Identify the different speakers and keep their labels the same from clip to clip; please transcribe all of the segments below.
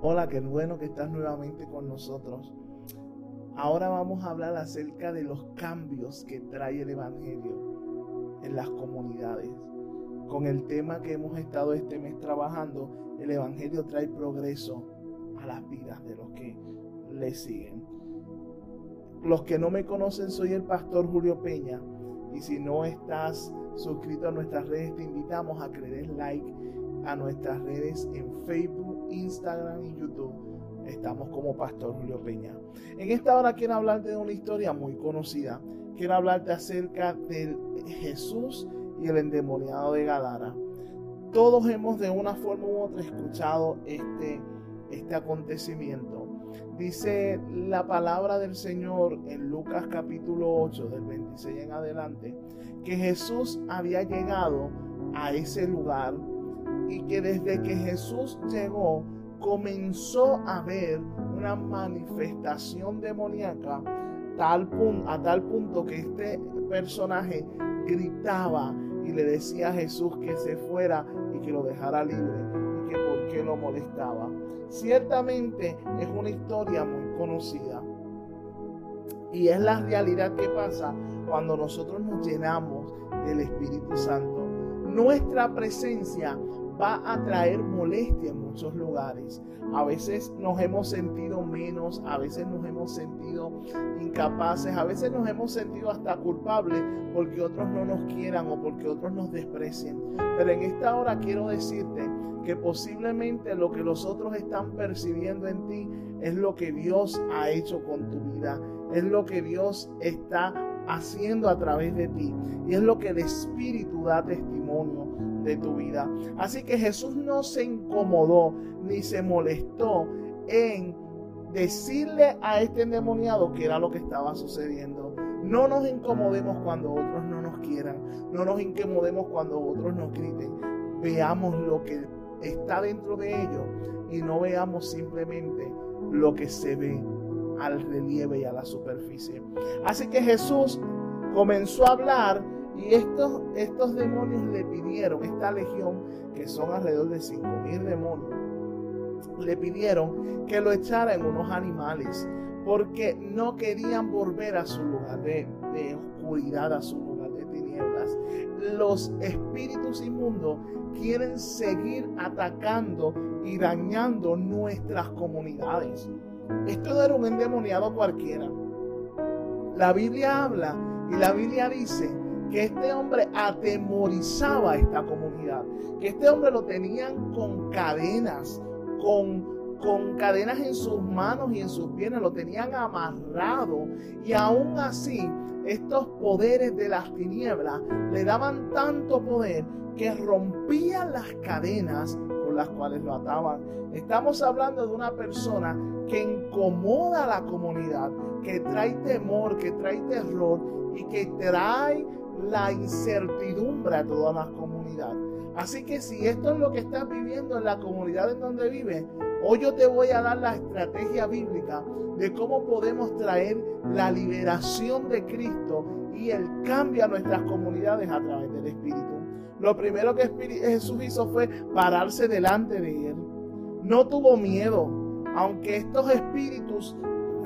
Speaker 1: Hola, qué bueno que estás nuevamente con nosotros. Ahora vamos a hablar acerca de los cambios que trae el Evangelio en las comunidades. Con el tema que hemos estado este mes trabajando, el Evangelio trae progreso a las vidas de los que le siguen. Los que no me conocen, soy el pastor Julio Peña. Y si no estás suscrito a nuestras redes, te invitamos a que le des like a nuestras redes en Facebook, Instagram y YouTube. Estamos como Pastor Julio Peña. En esta hora quiero hablarte de una historia muy conocida. Quiero hablarte acerca de Jesús y el endemoniado de Gadara. Todos hemos de una forma u otra escuchado este, este acontecimiento. Dice la palabra del Señor en Lucas capítulo 8 del 26 en adelante que Jesús había llegado a ese lugar y que desde que Jesús llegó comenzó a ver una manifestación demoníaca tal a tal punto que este personaje gritaba y le decía a Jesús que se fuera y que lo dejara libre y que por qué lo molestaba. Ciertamente es una historia muy conocida y es la realidad que pasa cuando nosotros nos llenamos del Espíritu Santo. Nuestra presencia va a traer molestia en muchos lugares. A veces nos hemos sentido menos, a veces nos hemos sentido incapaces, a veces nos hemos sentido hasta culpables porque otros no nos quieran o porque otros nos desprecien. Pero en esta hora quiero decirte que posiblemente lo que los otros están percibiendo en ti es lo que Dios ha hecho con tu vida, es lo que Dios está haciendo a través de ti y es lo que el Espíritu da testimonio tu vida. Así que Jesús no se incomodó ni se molestó en decirle a este endemoniado que era lo que estaba sucediendo. No nos incomodemos cuando otros no nos quieran. No nos incomodemos cuando otros nos griten. Veamos lo que está dentro de ellos y no veamos simplemente lo que se ve al relieve y a la superficie. Así que Jesús comenzó a hablar y estos, estos demonios le pidieron, esta legión, que son alrededor de 5.000 demonios, le pidieron que lo echara en unos animales, porque no querían volver a su lugar de, oscuridad, a su lugar de tinieblas. Los espíritus inmundos quieren seguir atacando y dañando nuestras comunidades. Esto no era un endemoniado cualquiera. La Biblia habla y la Biblia dice que este hombre atemorizaba a esta comunidad, que este hombre lo tenían con cadenas, con, con cadenas en sus manos y en sus piernas, lo tenían amarrado y aún así estos poderes de las tinieblas le daban tanto poder que rompían las cadenas con las cuales lo ataban. Estamos hablando de una persona que incomoda a la comunidad, que trae temor, que trae terror y que trae la incertidumbre a toda la comunidad. Así que si esto es lo que estás viviendo en la comunidad en donde vives, hoy yo te voy a dar la estrategia bíblica de cómo podemos traer la liberación de Cristo y el cambio a nuestras comunidades a través del Espíritu. Lo primero que Jesús hizo fue pararse delante de él. No tuvo miedo, aunque estos espíritus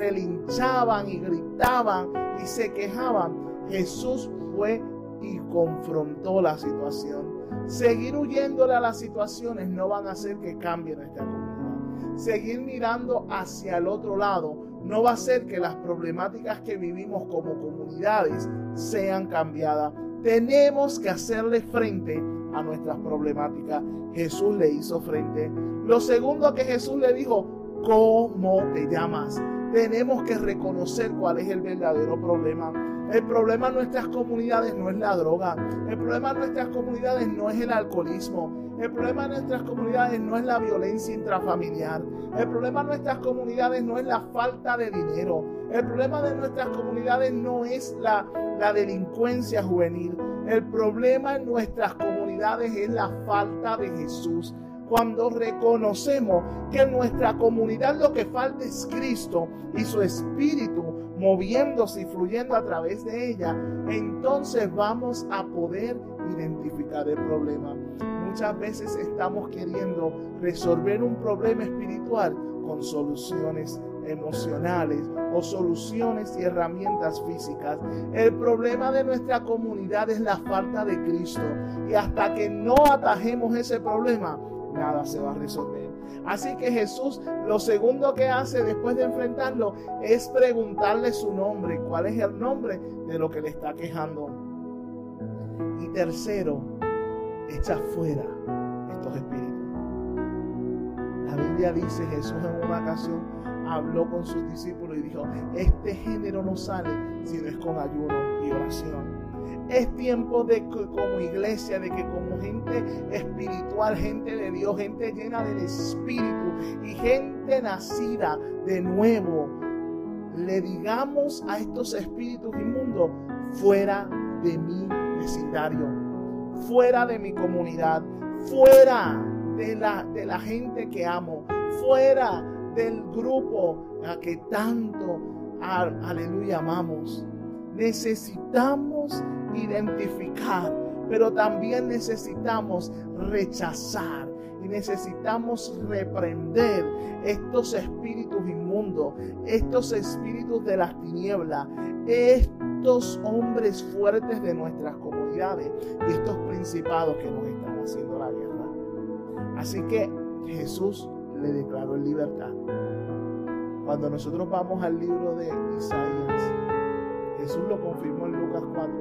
Speaker 1: relinchaban y gritaban y se quejaban, Jesús fue y confrontó la situación. Seguir huyéndole a las situaciones no van a hacer que cambie nuestra comunidad. Seguir mirando hacia el otro lado no va a hacer que las problemáticas que vivimos como comunidades sean cambiadas. Tenemos que hacerle frente a nuestras problemáticas. Jesús le hizo frente. Lo segundo que Jesús le dijo, ¿cómo te llamas? Tenemos que reconocer cuál es el verdadero problema. El problema en nuestras comunidades no es la droga. El problema en nuestras comunidades no es el alcoholismo. El problema en nuestras comunidades no es la violencia intrafamiliar. El problema en nuestras comunidades no es la falta de dinero. El problema de nuestras comunidades no es la, la delincuencia juvenil. El problema en nuestras comunidades es la falta de Jesús cuando reconocemos que en nuestra comunidad lo que falta es Cristo y su Espíritu moviéndose y fluyendo a través de ella, entonces vamos a poder identificar el problema. muchas veces estamos queriendo resolver un problema espiritual con soluciones emocionales o soluciones y herramientas físicas. El problema de nuestra comunidad es la falta de Cristo y hasta que no atajemos ese problema, nada se va a resolver. Así que Jesús lo segundo que hace después de enfrentarlo es preguntarle su nombre, cuál es el nombre de lo que le está quejando. Y tercero, echa fuera estos espíritus. La Biblia dice, Jesús en una ocasión habló con sus discípulos y dijo, este género no sale si no es con ayuno y oración. Es tiempo de que como iglesia, de que como gente espiritual, gente de Dios, gente llena del Espíritu y gente nacida de nuevo, le digamos a estos espíritus inmundos, fuera de mi vecindario, fuera de mi comunidad, fuera de la, de la gente que amo, fuera del grupo a que tanto, aleluya, amamos. Necesitamos identificar, pero también necesitamos rechazar y necesitamos reprender estos espíritus inmundos, estos espíritus de las tinieblas, estos hombres fuertes de nuestras comunidades y estos principados que nos están haciendo la guerra. Así que Jesús le declaró en libertad. Cuando nosotros vamos al libro de Isaías, Jesús lo confirmó en Lucas 4,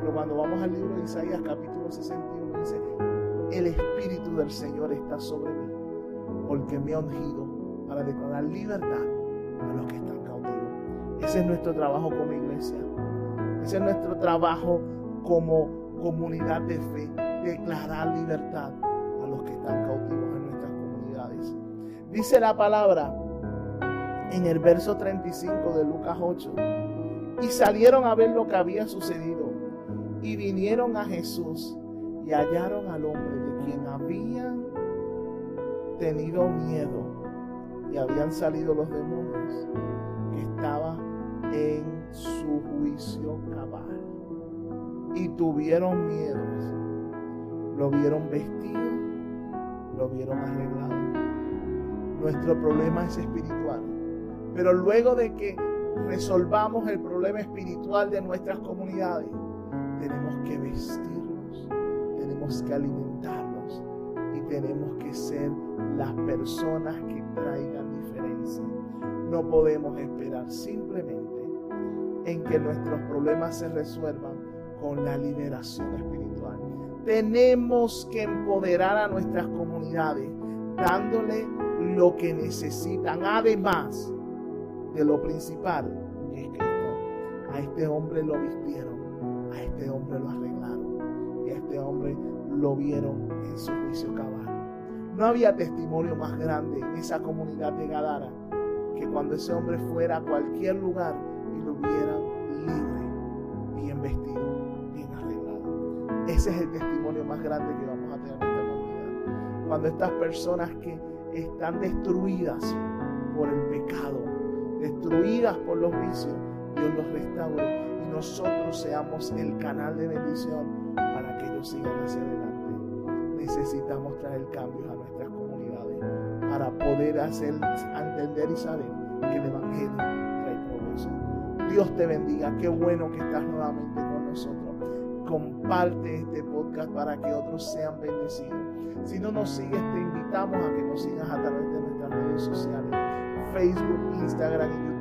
Speaker 1: pero cuando vamos al libro de Isaías capítulo 61 dice, el Espíritu del Señor está sobre mí, porque me ha ungido para declarar libertad a los que están cautivos. Ese es nuestro trabajo como iglesia. Ese es nuestro trabajo como comunidad de fe, declarar libertad a los que están cautivos en nuestras comunidades. Dice la palabra en el verso 35 de Lucas 8, y salieron a ver lo que había sucedido, y vinieron a Jesús y hallaron al hombre de quien habían tenido miedo y habían salido los demonios, que estaba en su juicio cabal. Y tuvieron miedo. Lo vieron vestido, lo vieron arreglado. Nuestro problema es espiritual. Pero luego de que resolvamos el problema espiritual de nuestras comunidades, tenemos que vestirnos, tenemos que alimentarnos y tenemos que ser las personas que traigan diferencia. No podemos esperar simplemente en que nuestros problemas se resuelvan con la liberación espiritual. Tenemos que empoderar a nuestras comunidades dándole lo que necesitan. Además, de lo principal, que es Cristo. A este hombre lo vistieron, este hombre lo arreglaron y a este hombre lo vieron en su juicio cabal. No había testimonio más grande en esa comunidad de Gadara que cuando ese hombre fuera a cualquier lugar y lo vieran libre, bien vestido, bien arreglado. Ese es el testimonio más grande que vamos a tener en esta comunidad. Cuando estas personas que están destruidas por el pecado, destruidas por los vicios, Dios los restaure y nosotros seamos el canal de bendición para que ellos sigan hacia adelante. Necesitamos traer cambios a nuestras comunidades para poder hacer entender y saber que el Evangelio trae progreso. Dios te bendiga. Qué bueno que estás nuevamente con nosotros. Comparte este podcast para que otros sean bendecidos. Si no nos sigues, te invitamos a que nos sigas a través de nuestras redes sociales Facebook, Instagram y YouTube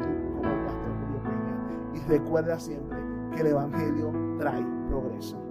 Speaker 1: recuerda siempre que el Evangelio trae progreso.